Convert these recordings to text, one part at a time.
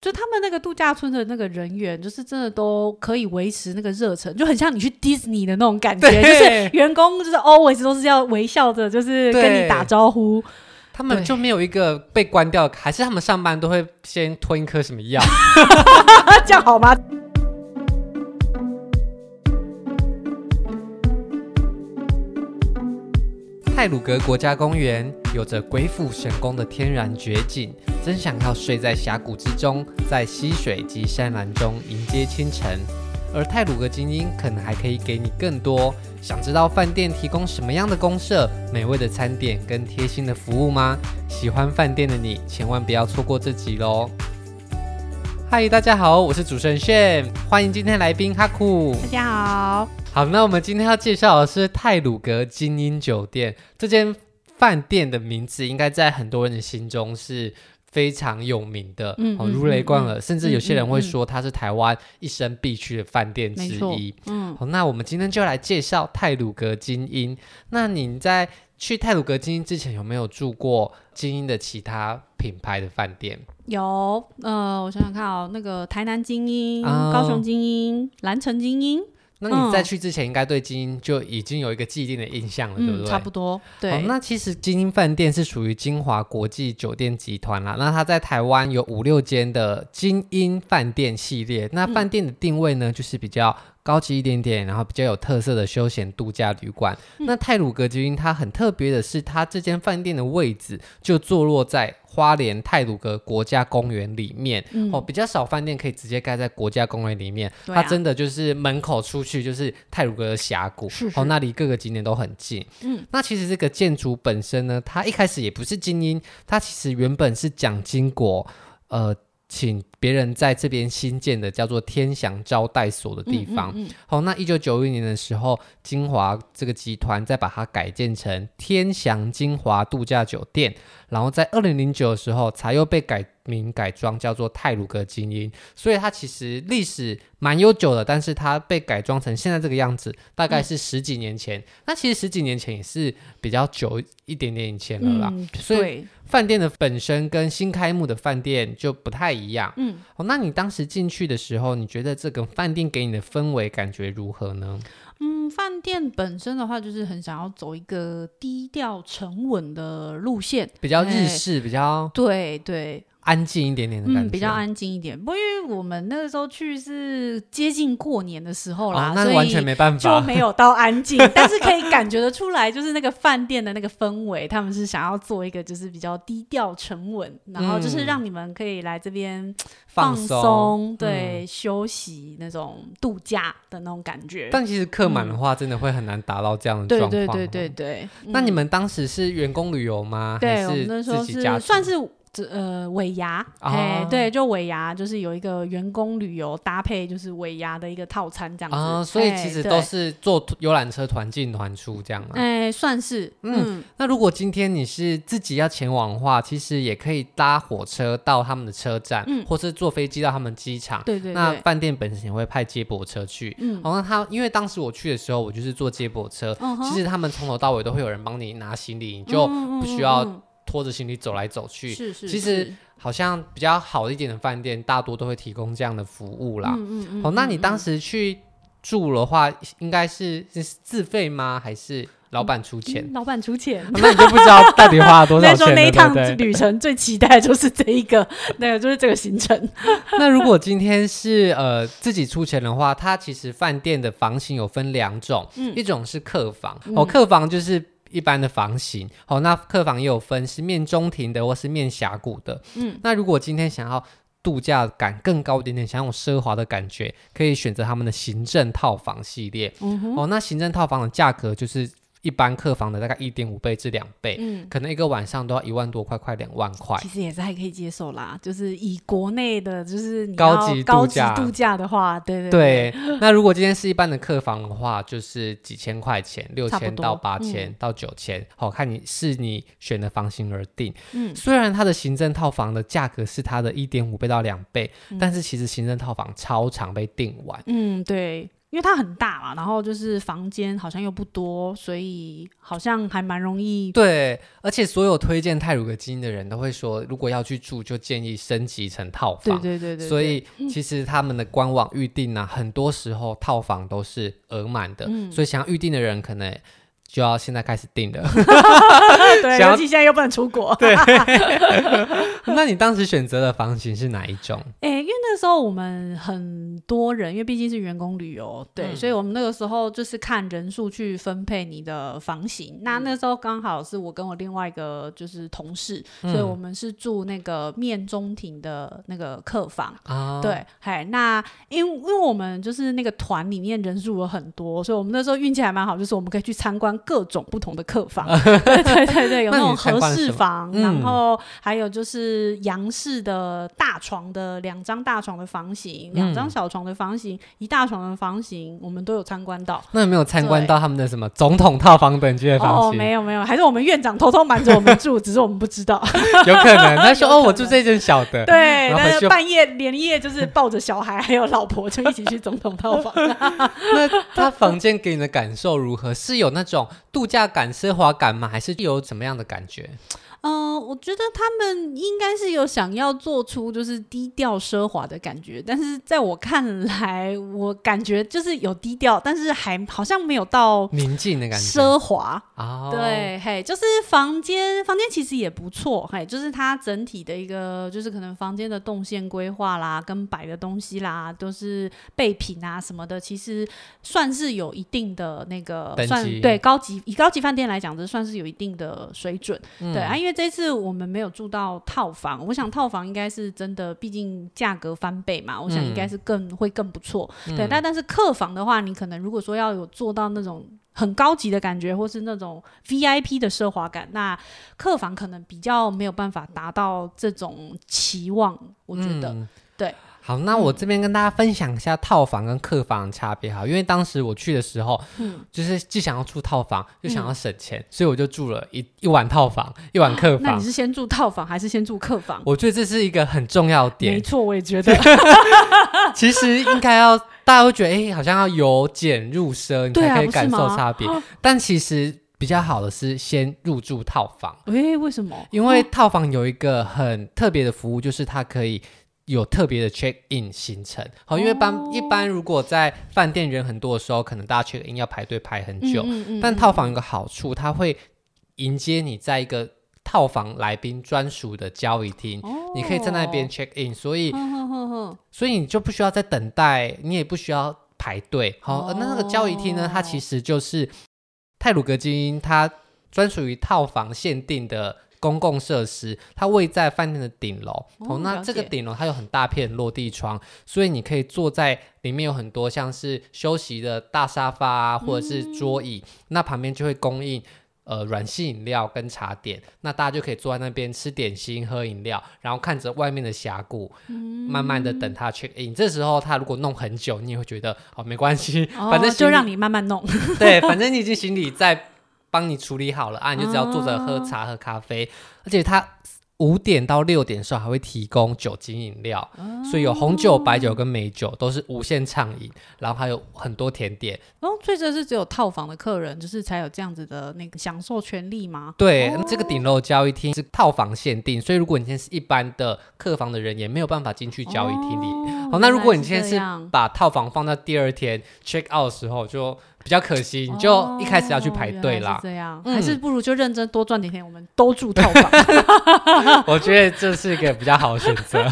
就他们那个度假村的那个人员，就是真的都可以维持那个热忱，就很像你去迪士尼的那种感觉，就是员工就是 always 都是要微笑着，就是跟你打招呼。他们就没有一个被关掉，还是他们上班都会先吞一颗什么药？这样好吗？太鲁阁国家公园有着鬼斧神工的天然绝景，真想要睡在峡谷之中，在溪水及山峦中迎接清晨。而太鲁阁精英可能还可以给你更多。想知道饭店提供什么样的公社、美味的餐点跟贴心的服务吗？喜欢饭店的你，千万不要错过这集喽！嗨，大家好，我是主持人炫，欢迎今天来宾哈库。大家好。好，那我们今天要介绍的是泰鲁格精英酒店。这间饭店的名字应该在很多人的心中是非常有名的，嗯，嗯，如雷贯耳，嗯，甚至有些人会说它是台湾一生必去的饭店之一。嗯，好，那我们今天就来介绍泰鲁阁精英。那你在去泰鲁阁精英之前，有没有住过精英的其他品牌的饭店？有，呃，我想想看哦，那个台南精英、哦、高雄精英、蓝城精英。那你在去之前，应该对精英就已经有一个既定的印象了，嗯、对不对？差不多。对。哦、那其实精英饭店是属于金华国际酒店集团啦。那它在台湾有五六间的精英饭店系列。那饭店的定位呢，就是比较高级一点点，然后比较有特色的休闲度假旅馆。嗯、那泰鲁格精英它很特别的是，它这间饭店的位置就坐落在花莲太鲁阁国家公园里面。嗯、哦，比较少饭店可以直接盖在国家公园里面。啊、它真的就是门口出去就是太鲁阁的峡谷，是是哦，那离各个景点都很近。嗯，那其实这个建筑本身呢，它一开始也不是精英，它其实原本是蒋经国，呃。请别人在这边新建的叫做天祥招待所的地方。好、嗯嗯嗯哦，那一九九一年的时候，金华这个集团再把它改建成天祥金华度假酒店，然后在二零零九的时候才又被改名改装叫做泰鲁阁精英。所以它其实历史蛮悠久的，但是它被改装成现在这个样子，大概是十几年前。嗯、那其实十几年前也是比较久一点点以前了啦。嗯、所以。饭店的本身跟新开幕的饭店就不太一样。嗯，哦，那你当时进去的时候，你觉得这个饭店给你的氛围感觉如何呢？嗯，饭店本身的话，就是很想要走一个低调沉稳的路线，比较日式，欸、比较对对。安静一点点的感觉，嗯，比较安静一点。不，因为我们那个时候去是接近过年的时候啦，哦，那完全没办法，就没有到安静。但是可以感觉得出来，就是那个饭店的那个氛围，他们是想要做一个就是比较低调沉稳，然后就是让你们可以来这边放松，对，嗯，休息那种度假的那种感觉。但其实客满的话，真的会很难达到这样的状况。对对对对对。那你们当时是员工旅游吗？对，还是自己家算是。这呃尾牙，哎、哦、对，就尾牙就是有一个员工旅游搭配，就是尾牙的一个套餐这样子。啊、哦，所以其实都是坐游览车团进团出这样吗？哎，算是。嗯，嗯那如果今天你是自己要前往的话，其实也可以搭火车到他们的车站，嗯，或是坐飞机到他们机场。对，对对。那饭店本身也会派接驳车去。嗯。好，那他因为当时我去的时候，我就是坐接驳车，其实他们从头到尾都会有人帮你拿行李，你就不需要、嗯。拖着行李走来走去，是是是，其实好像比较好一点的饭店，大多都会提供这样的服务啦。嗯嗯嗯。哦，那你当时去住的话，应该是是自费吗？还是老板出钱？嗯、老板出钱。那你就不知道到底花了多少 钱？说那一趟旅程最期待就是这一个，那个就是这个行程。那如果今天是呃自己出钱的话，它其实饭店的房型有分两种，嗯、一种是客房，哦，客房就是。一般的房型，好、哦，那客房也有分是面中庭的或是面峡谷的。嗯，那如果今天想要度假感更高一点点，想要奢华的感觉，可以选择他们的行政套房系列。哦，那行政套房的价格就是。一般客房的大概一点五倍至两倍，嗯，可能一个晚上都要一万多块，快两万块。其实也是还可以接受啦，就是以国内的，就是高级度假度假的话，对对对，对。那如果今天是一般的客房的话，就是几千块钱，六千到八千到九千，好看你是你选的房型而定。嗯，虽然它的行政套房的价格是它的一点五倍到两倍，嗯，但是其实行政套房超常被订完。嗯，对。因为它很大嘛，然后就是房间好像又不多，所以好像还蛮容易。对，而且所有推荐泰鲁格基因的人都会说，如果要去住，就建议升级成套房。对对对对。所以其实他们的官网预订呢、啊，很多时候套房都是额满的，嗯、所以想要预定的人可能。就要现在开始订了，对，尤其现在又不能出国。对，那你当时选择的房型是哪一种？哎、欸，因为那时候我们很多人，因为毕竟是员工旅游，对，嗯、所以我们那个时候就是看人数去分配你的房型。嗯、那那时候刚好是我跟我另外一个就是同事，嗯、所以我们是住那个面中庭的那个客房。啊、对，嗨，那因为因为我们就是那个团里面人数有很多，所以我们那时候运气还蛮好，就是我们可以去参观。各种不同的客房，对对对对，有那种和式房，然后还有就是洋式的大床的两张大床的房型，两张小床的房型，一大床的房型，我们都有参观到。那有没有参观到他们的什么总统套房等级的房型？哦，没有没有，还是我们院长偷偷瞒着我们住，只是我们不知道。有可能 他说哦，我住这间小的，对，但是半夜连夜就是抱着小孩还有老婆就一起去总统套房。那他房间给你的感受如何？是有那种。度假感、奢华感吗？还是有怎么样的感觉？嗯、呃，我觉得他们应该是有想要做出就是低调奢华的感觉，但是在我看来，我感觉就是有低调，但是还好像没有到宁静的感觉，奢华啊。对，嘿，就是房间，房间其实也不错，嘿，就是它整体的一个，就是可能房间的动线规划啦，跟摆的东西啦，都是备品啊什么的，其实算是有一定的那个算对高级，以高级饭店来讲，这算是有一定的水准，嗯、对啊，因为。这次我们没有住到套房，我想套房应该是真的，毕竟价格翻倍嘛，我想应该是更、嗯、会更不错。对，但但是客房的话，你可能如果说要有做到那种很高级的感觉，或是那种 VIP 的奢华感，那客房可能比较没有办法达到这种期望，我觉得、嗯、对。好，那我这边跟大家分享一下套房跟客房的差别哈，因为当时我去的时候，嗯，就是既想要住套房，又想要省钱，嗯、所以我就住了一一晚套房，一晚客房。啊、那你是先住套房还是先住客房？我觉得这是一个很重要的点。没错，我也觉得。其实应该要大家会觉得，哎、欸，好像要由俭入奢，你才可以感受差别。啊、但其实比较好的是先入住套房。哎、欸，为什么？因为套房有一个很特别的服务，就是它可以。有特别的 check in 行程，好，因为一般、哦、一般如果在饭店人很多的时候，可能大家 check in 要排队排很久。嗯嗯嗯、但套房有个好处，它会迎接你在一个套房来宾专属的交易厅，哦、你可以在那边 check in，所以、哦、所以你就不需要再等待，你也不需要排队。好，而那个交易厅呢，它其实就是泰鲁阁晶英它专属于套房限定的。公共设施，它位在饭店的顶楼。哦，哦，那这个顶楼它有很大片落地窗，所以你可以坐在里面，有很多像是休息的大沙发啊，或者是桌椅。嗯、那旁边就会供应呃软性饮料跟茶点，那大家就可以坐在那边吃点心、喝饮料，然后看着外面的峡谷，嗯、慢慢的等他 check in。这时候他如果弄很久，你也会觉得哦没关系，哦、反正就让你慢慢弄。对，反正你已经行李在。帮你处理好了啊，你就只要坐着喝茶喝咖啡，而且它五点到六点的时候还会提供酒精饮料，所以有红酒、白酒跟美酒都是无限畅饮，然后还有很多甜点。哦，所以这是只有套房的客人就是才有这样子的那个享受权利吗？对，这个顶楼交易厅是套房限定，所以如果你今天是一般的客房的人，也没有办法进去交易厅里。好，那如果你今天是把套房放到第二天 check out 的时候就。比较可惜，你就一开始要去排队啦。这样，还是不如就认真多赚点钱，我们都住套房。我觉得这是一个比较好的选择。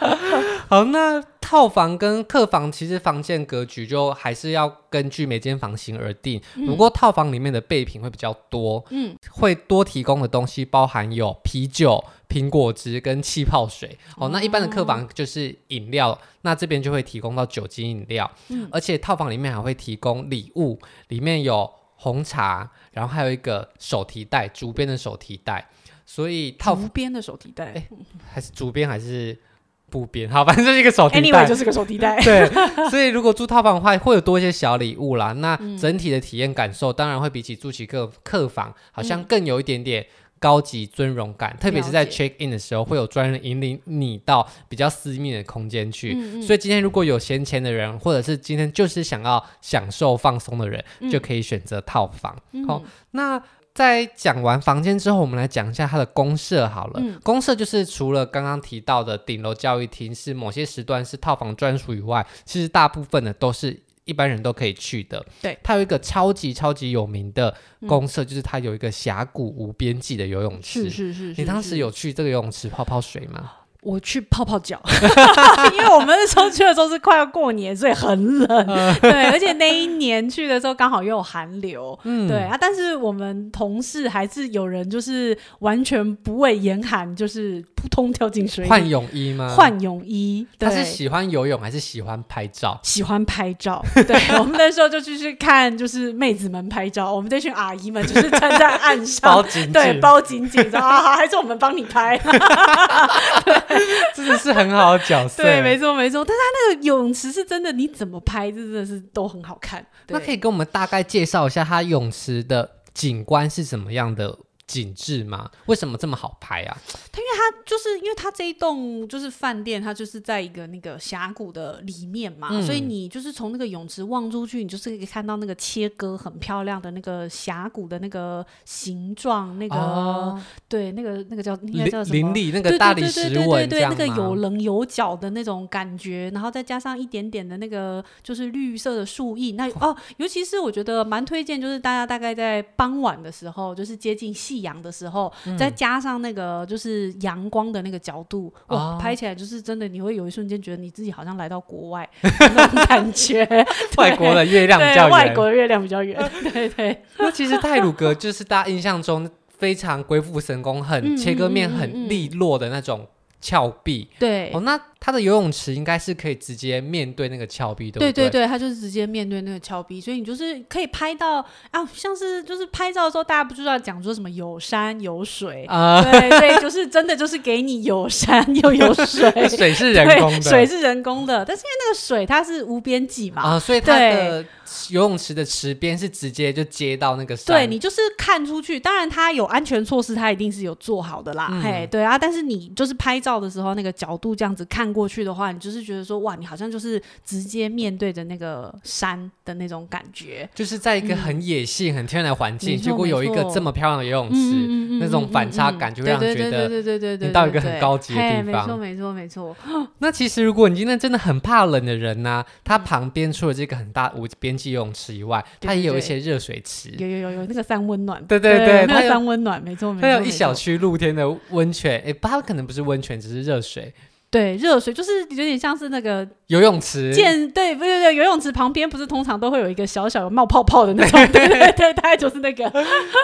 好，那套房跟客房其实房间格局就还是要根据每间房型而定。不过套房里面的备品会比较多，嗯，会多提供的东西包含有啤酒。苹果汁跟气泡水。哦，那一般的客房就是饮料，那这边就会提供到酒精饮料，嗯，而且套房里面还会提供礼物，里面有红茶，然后还有一个手提袋，竹编的手提袋，所以套竹编的手提袋，哎，还是竹编还是布编？好，反正就是一个手提袋，就是个手提袋，对，所以如果住套房的话，会有多一些小礼物啦，那整体的体验感受当然会比起住起客客房好像更有一点点。高级尊荣感，特别是在 check in 的时候，会有专人引领你到比较私密的空间去。嗯嗯，所以今天如果有闲钱的人，或者是今天就是想要享受放松的人，嗯、就可以选择套房。嗯、好，那在讲完房间之后，我们来讲一下它的公社好了。嗯、公社就是除了刚刚提到的顶楼教育厅是某些时段是套房专属以外，其实大部分的都是。一般人都可以去的，对，它有一个超级超级有名的公社，嗯、就是它有一个峡谷无边际的游泳池。是是是，是，你当时有去这个游泳池泡泡水吗？我去泡泡脚，因为我们那时候去的时候是快要过年，所以很冷。对，而且那一年去的时候刚好又有寒流。嗯，对啊。但是我们同事还是有人就是完全不畏严寒，就是扑通跳进水里。换泳衣吗？换泳衣。他是喜欢游泳还是喜欢拍照？喜欢拍照。对，我们那时候就去去看，就是妹子们拍照。我们这群阿姨们就是站在岸上，包紧紧，对，包紧紧的啊，还是我们帮你拍。对。真的是很好的角色，对，没错没错。但是他那个泳池是真的，你怎么拍，这真的是都很好看。那可以跟我们大概介绍一下他泳池的景观是什么样的？景致吗？为什么这么好拍啊？它因为它就是因为它这一栋就是饭店，它就是在一个那个峡谷的里面嘛，嗯、所以你就是从那个泳池望出去，你就是可以看到那个切割很漂亮的那个峡谷的那个形状，那个、哦、对那个那个叫应该叫什么？林立那个大理石纹，对对对对对，那个有棱有角的那种感觉，然后再加上一点点的那个就是绿色的树荫，那哦，尤其是我觉得蛮推荐，就是大家大概在傍晚的时候，就是接近夕阳的时候，嗯、再加上那个就是阳光的那个角度，哇，哦、拍起来就是真的，你会有一瞬间觉得你自己好像来到国外 那种感觉。外国的月亮比较圆，外国的月亮比较圆。对对。那其实泰鲁格 就是大家印象中非常鬼斧神工、很切割面很利落的那种。峭壁，对哦，那它的游泳池应该是可以直接面对那个峭壁，对不对？对对对，它就是直接面对那个峭壁，所以你就是可以拍到啊，像是就是拍照的时候，大家不知道讲说什么有山有水啊，对对，就是真的就是给你有山又有水，水是人工的，水是人工的，但是因为那个水它是无边际嘛，啊，所以它的游泳池的池边是直接就接到那个山，对，你就是看出去，当然它有安全措施，它一定是有做好的啦，嗯、嘿，对啊，但是你就是拍。照的时候，那个角度这样子看过去的话，你就是觉得说，哇，你好像就是直接面对着那个山的那种感觉，就是在一个很野性、嗯、很天然的环境，结果有一个这么漂亮的游泳池，嗯、那种反差感就会让人觉得你到一个很高级的地方。没错，没错，没错。那其实如果你今天真的很怕冷的人呢、啊，它旁边除了这个很大无边际游泳池以外，它也有一些热水池，有有有有那个三温暖，对对对，那个三温暖，没错没错，它有一小区露天的温泉，哎，它可能不是温泉。只是热水，对，热水就是有点像是那个游泳池，建对，不对对，游泳池旁边不是通常都会有一个小小的冒泡泡的那种，对对对，大概就是那个。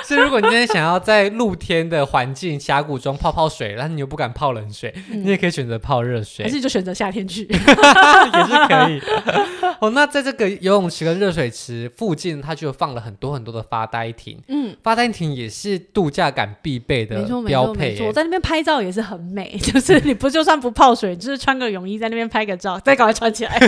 所以如果你今天想要在露天的环境峡谷中泡泡水，但是你又不敢泡冷水，嗯、你也可以选择泡热水，还是就选择夏天去，也是可以。哦，那在这个游泳池跟热水池附近，它就放了很多很多的发呆亭。嗯，发呆亭也是度假感必备的标配。没错，在那边拍照也是很美，就是你不就算不泡水，就是穿个泳衣在那边拍个照，再赶快穿起来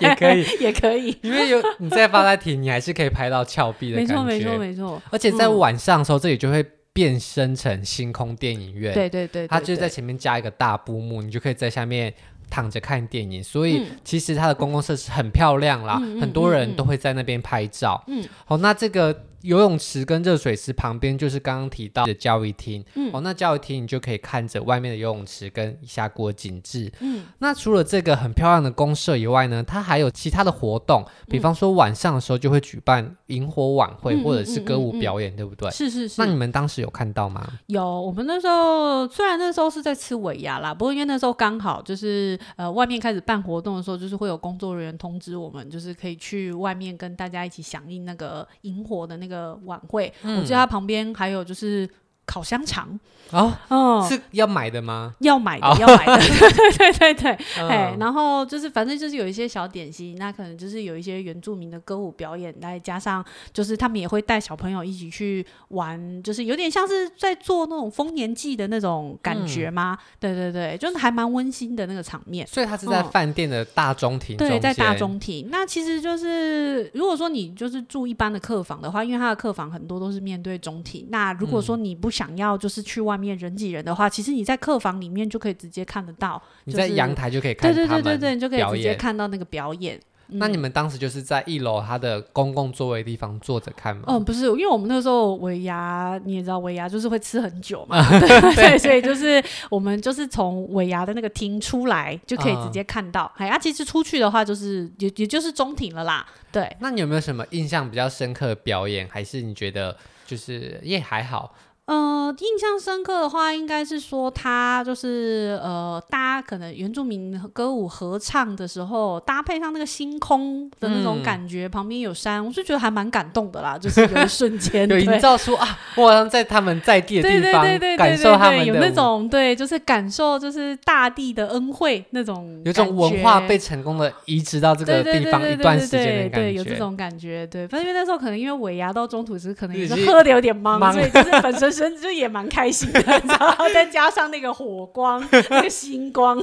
也可以，也可以。因为有你在发呆亭，你还是可以拍到峭壁的感觉。没错，没错，没错。而且在晚上的时候，这里就会变身成星空电影院。对对对，它就在前面加一个大布幕，你就可以在下面。躺着看电影，所以其实它的公共设施很漂亮啦，嗯、很多人都会在那边拍照。嗯，好，那这个。游泳池跟热水池旁边就是刚刚提到的教育厅，嗯，哦，那教育厅你就可以看着外面的游泳池跟峡谷的景致，嗯，那除了这个很漂亮的公社以外呢，它还有其他的活动，比方说晚上的时候就会举办萤火晚会或者是歌舞表演，对不对？是是是。那你们当时有看到吗？有，我们那时候虽然那时候是在吃尾牙啦，不过因为那时候刚好就是呃外面开始办活动的时候，就是会有工作人员通知我们，就是可以去外面跟大家一起响应那个萤火的那个。个晚会，嗯、我记得他旁边还有就是。烤香肠。哦，嗯，是要买的吗？要买的，要买的，对对对对，哎，然后就是反正就是有一些小点心，那可能就是有一些原住民的歌舞表演，再加上就是他们也会带小朋友一起去玩，就是有点像是在做那种丰年祭的那种感觉吗？对对对，就是还蛮温馨的那个场面。所以它是在饭店的大中庭，对，在大中庭。那其实就是如果说你就是住一般的客房的话，因为它的客房很多都是面对中庭，那如果说你不想要就是去外面人挤人的话，其实你在客房里面就可以直接看得到，你在阳台就可以看，对对对对对，你就可以直接看到那个表演。那你们当时就是在一楼它的公共座位地方坐着看吗？嗯，不是，因为我们那时候尾牙，你也知道尾牙就是会吃很久嘛，对，对，所以就是我们就是从尾牙的那个厅出来就可以直接看到。哎、嗯，啊，其实出去的话就是也也就是中庭了啦。对，那你有没有什么印象比较深刻的表演？还是你觉得就是也还好？呃，印象深刻的话，应该是说他就是呃，大家可能原住民歌舞合唱的时候，搭配上那个星空的那种感觉，嗯、旁边有山，我是觉得还蛮感动的啦。就是有一瞬间 有营造出啊，我好像在他们在地的地方，感受他们的有那种对，就是感受就是大地的恩惠那种，有种文化被成功的移植到这个地方一段时间的感觉，对，有这种感觉。对，反正因为那时候可能因为尾牙到中途是可能也是喝的有点懵，所以就是本身。真就也蛮开心的，然后 再加上那个火光、那个星光，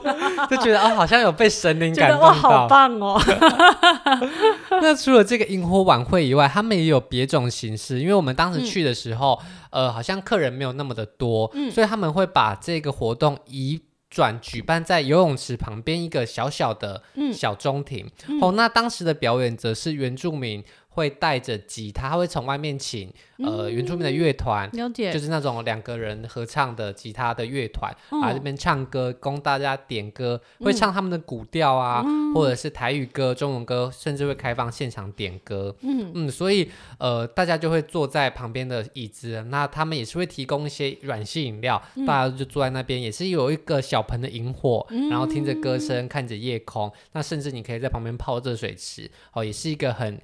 就觉得哦，好像有被神灵 感动到，哇，好棒哦！那除了这个萤火晚会以外，他们也有别种形式。因为我们当时去的时候，嗯、呃，好像客人没有那么的多，嗯、所以他们会把这个活动移转举办在游泳池旁边一个小小的小中庭。嗯、哦，那当时的表演则是原住民。会带着吉他，他会从外面请呃原住民的乐团，了解，就是那种两个人合唱的吉他的乐团，来这边唱歌，供大家点歌，会唱他们的古调啊，或者是台语歌、中文歌，甚至会开放现场点歌。嗯。嗯，所以呃大家就会坐在旁边的椅子，那他们也是会提供一些软性饮料，大家就坐在那边，也是有一个小盆的萤火，然后听着歌声，看着夜空，那甚至你可以在旁边泡热水池，哦，也是一个很。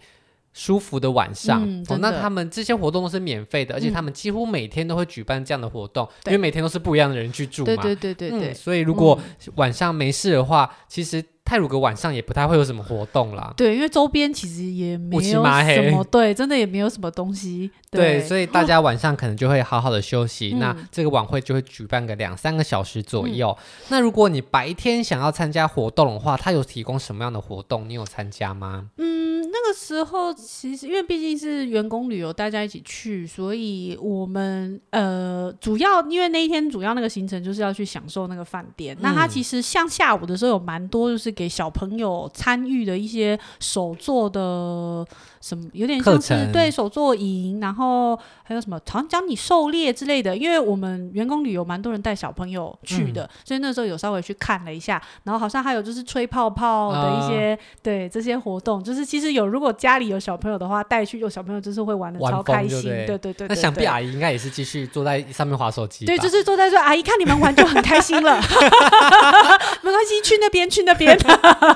舒服的晚上，嗯哦、那他们这些活动都是免费的，嗯、而且他们几乎每天都会举办这样的活动，对因为每天都是不一样的人去住嘛。对对对对对、嗯。所以如果晚上没事的话，嗯、其实。泰鲁阁晚上也不太会有什么活动啦，对，因为周边其实也没有什么，对，真的也没有什么东西，对，对，所以大家晚上可能就会好好的休息，哦、那这个晚会就会举办个两三个小时左右。嗯、那如果你白天想要参加活动的话，它有提供什么样的活动？你有参加吗？嗯，那个时候其实因为毕竟是员工旅游，大家一起去，所以我们呃主要因为那一天主要那个行程就是要去享受那个饭店。嗯、那它其实像下午的时候有蛮多就是。给小朋友参与的一些手作的什么，有点像是对手作营，然后还有什么，好像教你狩猎之类的。因为我们员工旅游蛮多人带小朋友去的，嗯、所以那时候有稍微去看了一下。然后好像还有就是吹泡泡的一些，哦、对这些活动，就是其实有如果家里有小朋友的话，带去有小朋友就是会玩的超开心。对，对对对。那想必阿姨应该也是继续坐在上面滑手机。对，就是坐在说阿姨看你们玩就很开心了，没关系，去那边去那边。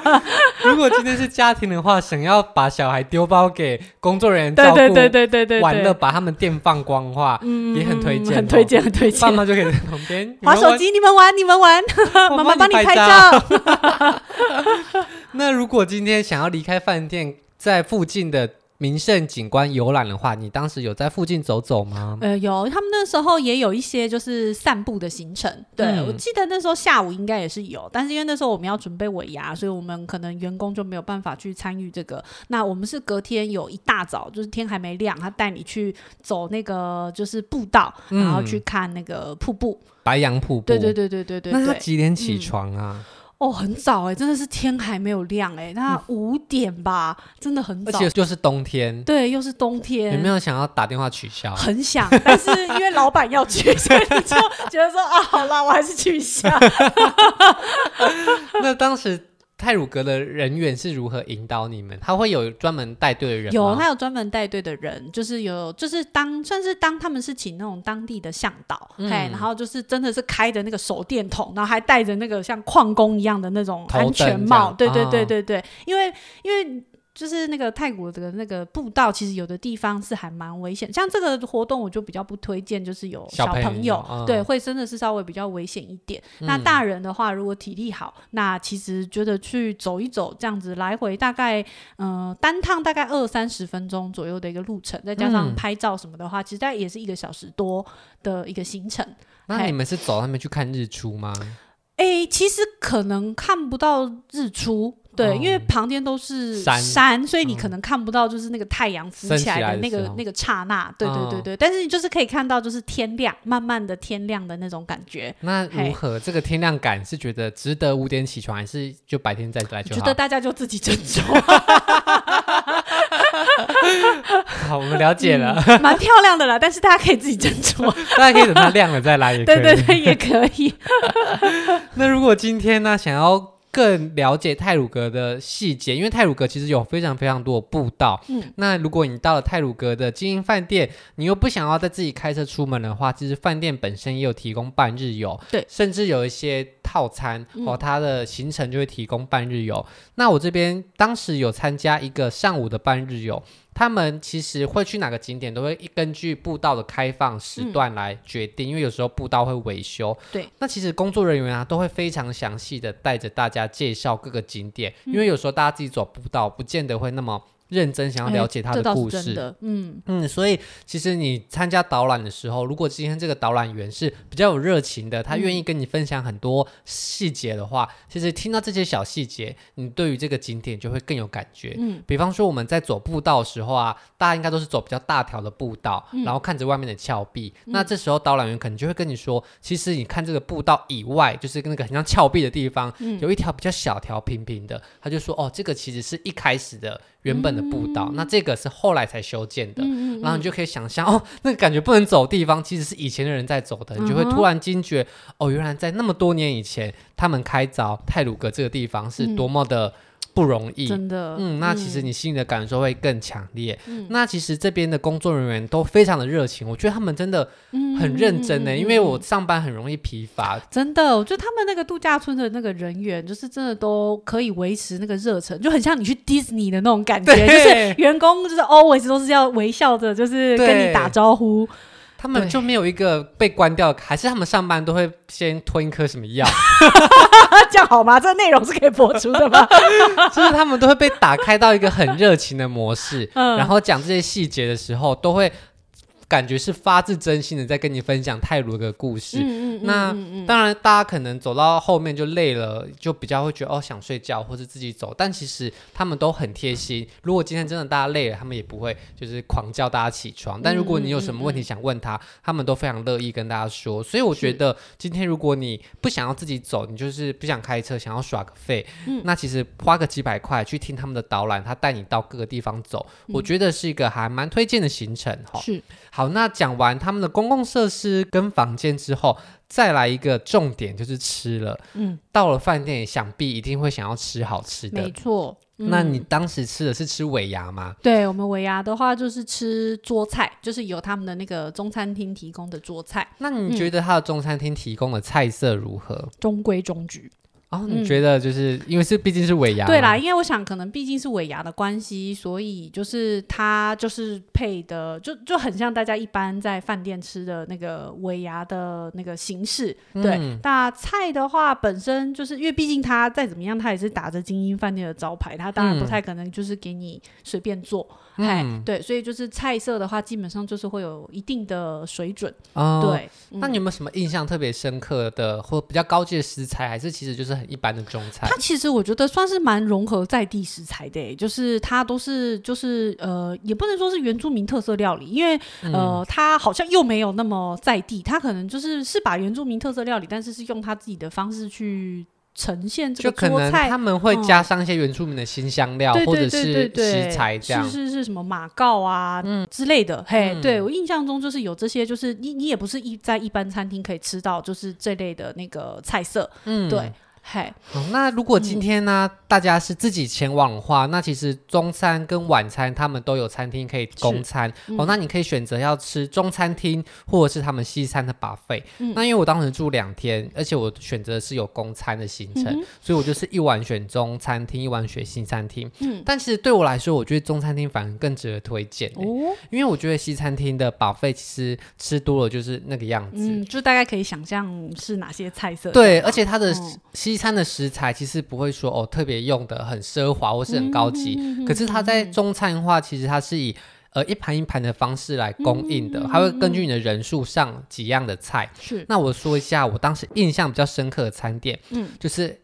如果今天是家庭的话，想要把小孩丢包给工作人员照顾，对对对对对，玩乐把他们电放光的话，嗯，也很推荐，很推荐，很推荐。爸妈就可以在旁边滑手机，你们玩，你们玩，妈妈帮你拍照。那如果今天想要离开饭店，在附近的。名胜景观游览的话，你当时有在附近走走吗？呃，有，他们那时候也有一些就是散步的行程。对，嗯、我记得那时候下午应该也是有，但是因为那时候我们要准备尾牙，所以我们可能员工就没有办法去参与这个。那我们是隔天有一大早，就是天还没亮，他带你去走那个就是步道，嗯、然后去看那个瀑布，白杨瀑布。对对对对对对。那他几点起床啊？嗯哦，很早哎，真的是天还没有亮哎，那五点吧，嗯、真的很早。而且又是冬天，对，又是冬天。有没有想要打电话取消？很想，但是因为老板要去，所以就觉得说啊，好啦，我还是去一下。那当时。太鲁格的人员是如何引导你们？他会有专门带队的人？有，他有专门带队的人，就是有，就是当算是当他们是请那种当地的向导，嗯、嘿，然后就是真的是开着那个手电筒，然后还戴着那个像矿工一样的那种安全帽，对对对对对，哦、因为因为。就是那个泰国的那个步道，其实有的地方是还蛮危险。像这个活动，我就比较不推荐，就是有小朋友，对，会真的是稍微比较危险一点。嗯、那大人的话，如果体力好，那其实觉得去走一走，这样子来回大概，嗯、呃，单趟大概二三十分钟左右的一个路程，再加上拍照什么的话，嗯、其实大概也是一个小时多的一个行程。那你们是走他们去看日出吗？哎、欸，其实可能看不到日出。对，因为旁边都是山，山，所以你可能看不到，就是那个太阳浮起来的那个那个刹那。对对对对，但是你就是可以看到，就是天亮，慢慢的天亮的那种感觉。那如何？这个天亮感是觉得值得五点起床，还是就白天再来就好？觉得大家就自己斟酌。好，我们了解了，蛮漂亮的啦，但是大家可以自己斟酌，大家可以等它亮了再来也可以。对对对，也可以。那如果今天呢，想要更了解泰鲁格的细节，因为泰鲁格其实有非常非常多的步道。嗯，那如果你到了泰鲁格的晶英饭店，你又不想要再自己开车出门的话，其实饭店本身也有提供半日游。对，甚至有一些套餐哦，它的行程就会提供半日游。嗯、那我这边当时有参加一个上午的半日游。他们其实会去哪个景点，都会根据步道的开放时段来决定，嗯、因为有时候步道会维修。对，那其实工作人员啊都会非常详细的带着大家介绍各个景点，嗯、因为有时候大家自己走步道，不见得会那么。认真想要了解他的故事，欸、嗯。嗯，所以其实你参加导览的时候，如果今天这个导览员是比较有热情的，他愿意跟你分享很多细节的话，嗯、其实听到这些小细节，你对于这个景点就会更有感觉。嗯，比方说我们在走步道的时候啊，大家应该都是走比较大条的步道，嗯、然后看着外面的峭壁，嗯、那这时候导览员可能就会跟你说，其实你看这个步道以外，就是那个很像峭壁的地方，嗯、有一条比较小条平平的，他就说哦，这个其实是一开始的。原本的步道，嗯、那这个是后来才修建的，嗯嗯嗯，然后你就可以想象哦，那个感觉不能走的地方，其实是以前的人在走的，你就会突然惊觉哦，原来在那么多年以前，他们开凿泰鲁阁这个地方是多么的。不容易，真的。嗯，那其实你心里的感受会更强烈。嗯，那其实这边的工作人员都非常的热情，我觉得他们真的很认真呢。因为我上班很容易疲乏，真的，我觉得他们那个度假村的那个人员，就是真的都可以维持那个热忱，就很像你去迪士尼的那种感觉，就是员工就是 always 都是要微笑着，就是跟你打招呼。他们就没有一个被关掉，还是他们上班都会先吞一颗什么药？这样好吗？这内容是可以播出的吗？就是他们都会被打开到一个很热情的模式，嗯、然后讲这些细节的时候都会。感觉是发自真心的在跟你分享泰卢的故事。嗯嗯、那、当然，大家可能走到后面就累了，就比较会觉得哦想睡觉，或是自己走。但其实他们都很贴心。如果今天真的大家累了，他们也不会就是狂叫大家起床。但如果你有什么问题想问他，他们都非常乐意跟大家说。所以我觉得今天如果你不想要自己走，你就是不想开车，想要耍个废，嗯、那其实花个几百块去听他们的导览，他带你到各个地方走，嗯、我觉得是一个还蛮推荐的行程。是。好，那讲完他们的公共设施跟房间之后，再来一个重点就是吃了。嗯，到了饭店，想必一定会想要吃好吃的。没错。嗯、那你当时吃的是吃尾牙吗？对，我们尾牙的话就是吃桌菜，就是有他们的那个中餐厅提供的桌菜。那你觉得他的中餐厅提供的菜色如何？嗯、中规中矩。哦，你觉得就是、嗯、因为是毕竟是尾牙，对啦，因为我想可能毕竟是尾牙的关系，所以就是它就是配的就就很像大家一般在饭店吃的那个尾牙的那个形式。对，嗯、那菜的话本身就是因为毕竟它再怎么样，它也是打着精英饭店的招牌，它当然不太可能就是给你随便做。嗯哎，嗯、对，所以就是菜色的话，基本上就是会有一定的水准。哦、对，那你有没有什么印象特别深刻的，或比较高级的食材，还是其实就是很一般的中餐？它其实我觉得算是蛮融合在地食材的，就是它都是就是呃，也不能说是原住民特色料理，因为、嗯、呃，它好像又没有那么在地，它可能就是是把原住民特色料理，但是是用它自己的方式去。呈现这个桌菜，他们会加上一些原住民的新香料，嗯、或者是食材这样，是是是什么马告啊，嗯之类的。嘿，嗯、对我印象中就是有这些，就是你你也不是一在一般餐厅可以吃到，就是这类的那个菜色。嗯，对。嘿，好，那如果今天呢，嗯、大家是自己前往的话，那其实中餐跟晚餐他们都有餐厅可以供餐。嗯、哦，那你可以选择要吃中餐厅或者是他们西餐的 buffet。嗯、那因为我当时住两天，而且我选择是有供餐的行程，嗯、所以我就是一晚选中餐厅，一晚选西餐厅。嗯，但其实对我来说，我觉得中餐厅反而更值得推荐。哦，因为我觉得西餐厅的 buffet 其实吃多了就是那个样子，嗯，就大概可以想象是哪些菜色。对，而且它的西餐的食材其实不会说哦特别用的很奢华或是很高级，嗯、可是它在中餐的话，其实它是以呃一盘一盘的方式来供应的，它会根据你的人数上几样的菜。是，那我说一下我当时印象比较深刻的餐店，嗯，就是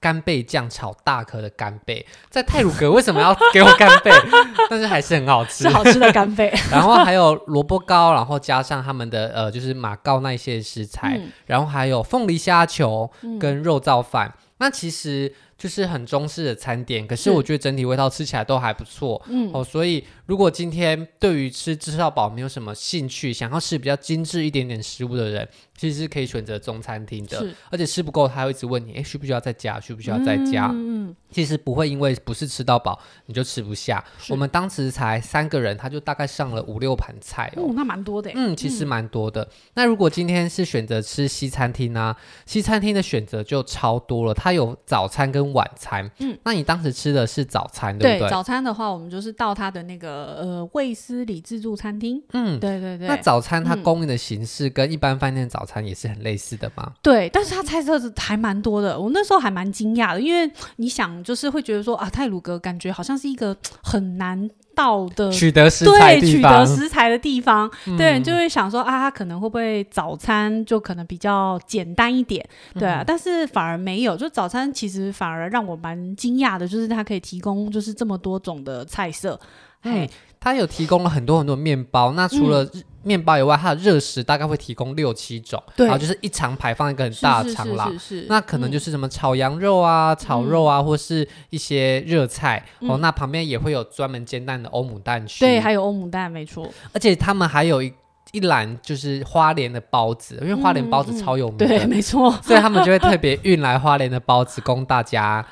干贝酱炒大颗的干贝，在泰鲁阁为什么要给我干贝？但是还是很好吃，是好吃的干贝。然后还有萝卜糕，然后加上他们的呃，就是马告那些食材，嗯、然后还有凤梨虾球跟肉燥饭。嗯、那其实。就是很中式的餐点，可是我觉得整体味道吃起来都还不错，嗯哦，所以如果今天对于吃吃到饱没有什么兴趣，想要吃比较精致一点点食物的人，其实是可以选择中餐厅的，而且吃不够他会一直问你，哎，需不需要再加？需不需要再加？嗯，其实不会因为不是吃到饱你就吃不下。我们当时才三个人，他就大概上了五六盘菜哦，哦那蛮多的，嗯，其实蛮多的。嗯、那如果今天是选择吃西餐厅呢、啊？西餐厅的选择就超多了，它有早餐跟晚餐，嗯，那你当时吃的是早餐，对不对？对，早餐的话，我们就是到他的那个呃卫斯理自助餐厅，嗯，对对对。那早餐它供应的形式跟一般饭店早餐也是很类似的吗？嗯、对，但是它菜色还蛮多的，我那时候还蛮惊讶的，因为你想就是会觉得说啊，泰鲁阁感觉好像是一个很难到的取得食材对，取得食材的地方，嗯、对，就会想说啊，他可能会不会早餐就可能比较简单一点，对啊，嗯、但是反而没有，就早餐其实反而让我蛮惊讶的，就是它可以提供就是这么多种的菜色，哎。它有提供了很多很多面包，那除了面包以外，它的热食大概会提供六七种，然后就是一长排放一个很大的长廊，那可能就是什么炒羊肉啊、嗯、炒肉啊，或是一些热菜、嗯、哦。那旁边也会有专门煎蛋的欧姆蛋区，对，还有欧姆蛋，没错。而且他们还有一一篮就是花莲的包子，因为花莲包子超有名的，嗯嗯、对，没错，所以他们就会特别运来花莲的包子供大家。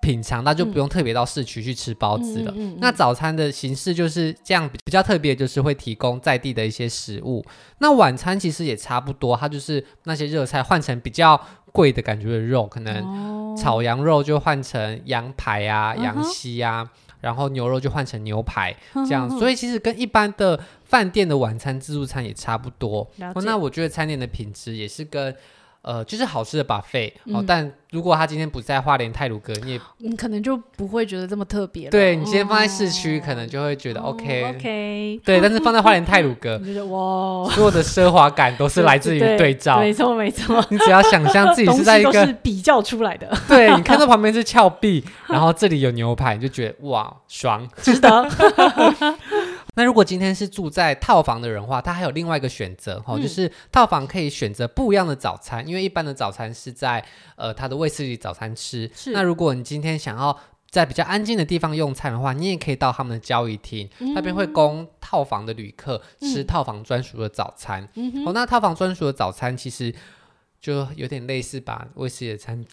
品尝，那就不用特别到市区去吃包子了。嗯嗯嗯、那早餐的形式就是这样，比较特别，就是会提供在地的一些食物。那晚餐其实也差不多，它就是那些热菜换成比较贵的感觉的肉，可能炒羊肉就换成羊排啊、羊膝啊，嗯、然后牛肉就换成牛排 这样。所以其实跟一般的饭店的晚餐自助餐也差不多。那我觉得餐点的品质也是跟。呃，就是好吃的 buffet、嗯、哦，但如果他今天不在花莲泰鲁阁，你也你可能就不会觉得这么特别。对，你今天放在市区，哦、可能就会觉得 OK、哦、OK。对，但是放在花莲泰鲁阁，你觉得哇，所有的奢华感都是来自于 对照。没错没错，你只要想象自己是在一个 都是比较出来的。对，你看到旁边是峭壁，然后这里有牛排，你就觉得哇爽，值得。那如果今天是住在套房的人的话，他还有另外一个选择哈，嗯、就是套房可以选择不一样的早餐，因为一般的早餐是在呃他的卫斯理早餐吃。是那如果你今天想要在比较安静的地方用餐的话，你也可以到他们的交易厅，嗯、那边会供套房的旅客吃套房专属的早餐。嗯、哦，那套房专属的早餐其实。就有点类似把威士忌的餐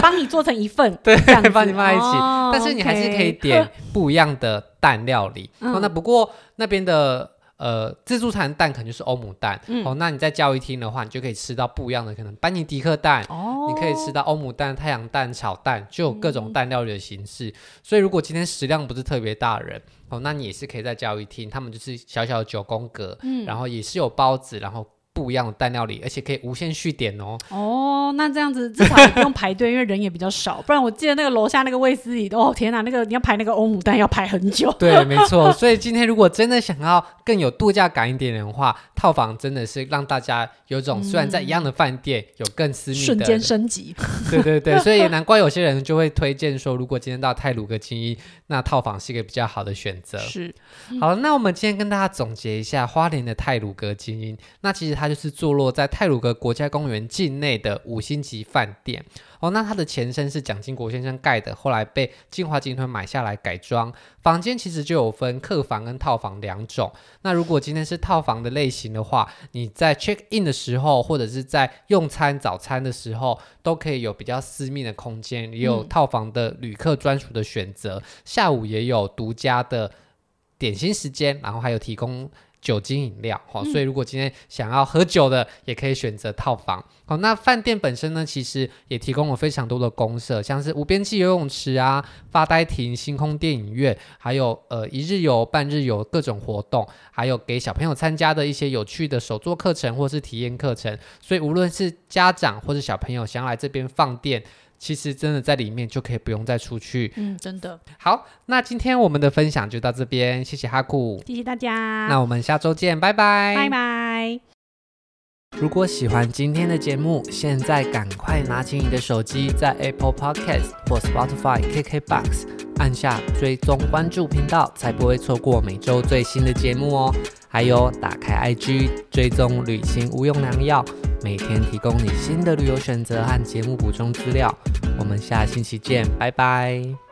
帮你做成一份，对，帮你放在一起，哦、但是你还是可以点 不一样的蛋料理。嗯、哦，那不过那边的呃自助餐蛋可能就是欧姆蛋。嗯、哦，那你在教育厅的话，你就可以吃到不一样的，可能班尼迪克蛋，哦，你可以吃到欧姆蛋、太阳蛋、炒蛋，就有各种蛋料理的形式。嗯、所以如果今天食量不是特别大的人，哦，那你也是可以在教育厅，他们就是小小的九宫格，嗯，然后也是有包子，然后。不一样的蛋料理，而且可以无限续点哦。哦，那这样子至少也不用排队，因为人也比较少。不然我记得那个楼下那个卫斯理，哦天哪，那个你要排那个欧姆蛋要排很久。对，没错。所以今天如果真的想要更有度假感一点的话，套房真的是让大家有种虽然在一样的饭店，嗯、有更私密的瞬间升级。对对对，所以也难怪有些人就会推荐说，如果今天到泰鲁阁精英，那套房是一个比较好的选择。是。好，那我们今天跟大家总结一下花莲的泰鲁阁精英，那其实它就是坐落在泰鲁格国家公园境内的五星级饭店哦，那它的前身是蒋经国先生盖的，后来被金华集团买下来改装。房间其实就有分客房跟套房两种。那如果今天是套房的类型的话，你在 check in 的时候，或者是在用餐早餐的时候，都可以有比较私密的空间，也有套房的旅客专属的选择。嗯、下午也有独家的点心时间，然后还有提供。酒精饮料，好，所以如果今天想要喝酒的，也可以选择套房。好，那饭店本身呢，其实也提供了非常多的公设，像是无边际游泳池啊、发呆亭、星空电影院，还有呃一日游、半日游各种活动，还有给小朋友参加的一些有趣的手作课程或是体验课程。所以无论是家长或是小朋友想要来这边放电。其实真的在里面就可以不用再出去。嗯，真的。好，那今天我们的分享就到这边，谢谢哈库，谢谢大家。那我们下周见，拜拜，拜拜。如果喜欢今天的节目，现在赶快拿起你的手机，在 Apple Podcast 或 Spotify、KKBox 按下追踪关注频道，才不会错过每周最新的节目哦。还有，打开 IG 追踪旅行无用良药，每天提供你新的旅游选择和节目补充资料。我们下星期见，拜拜。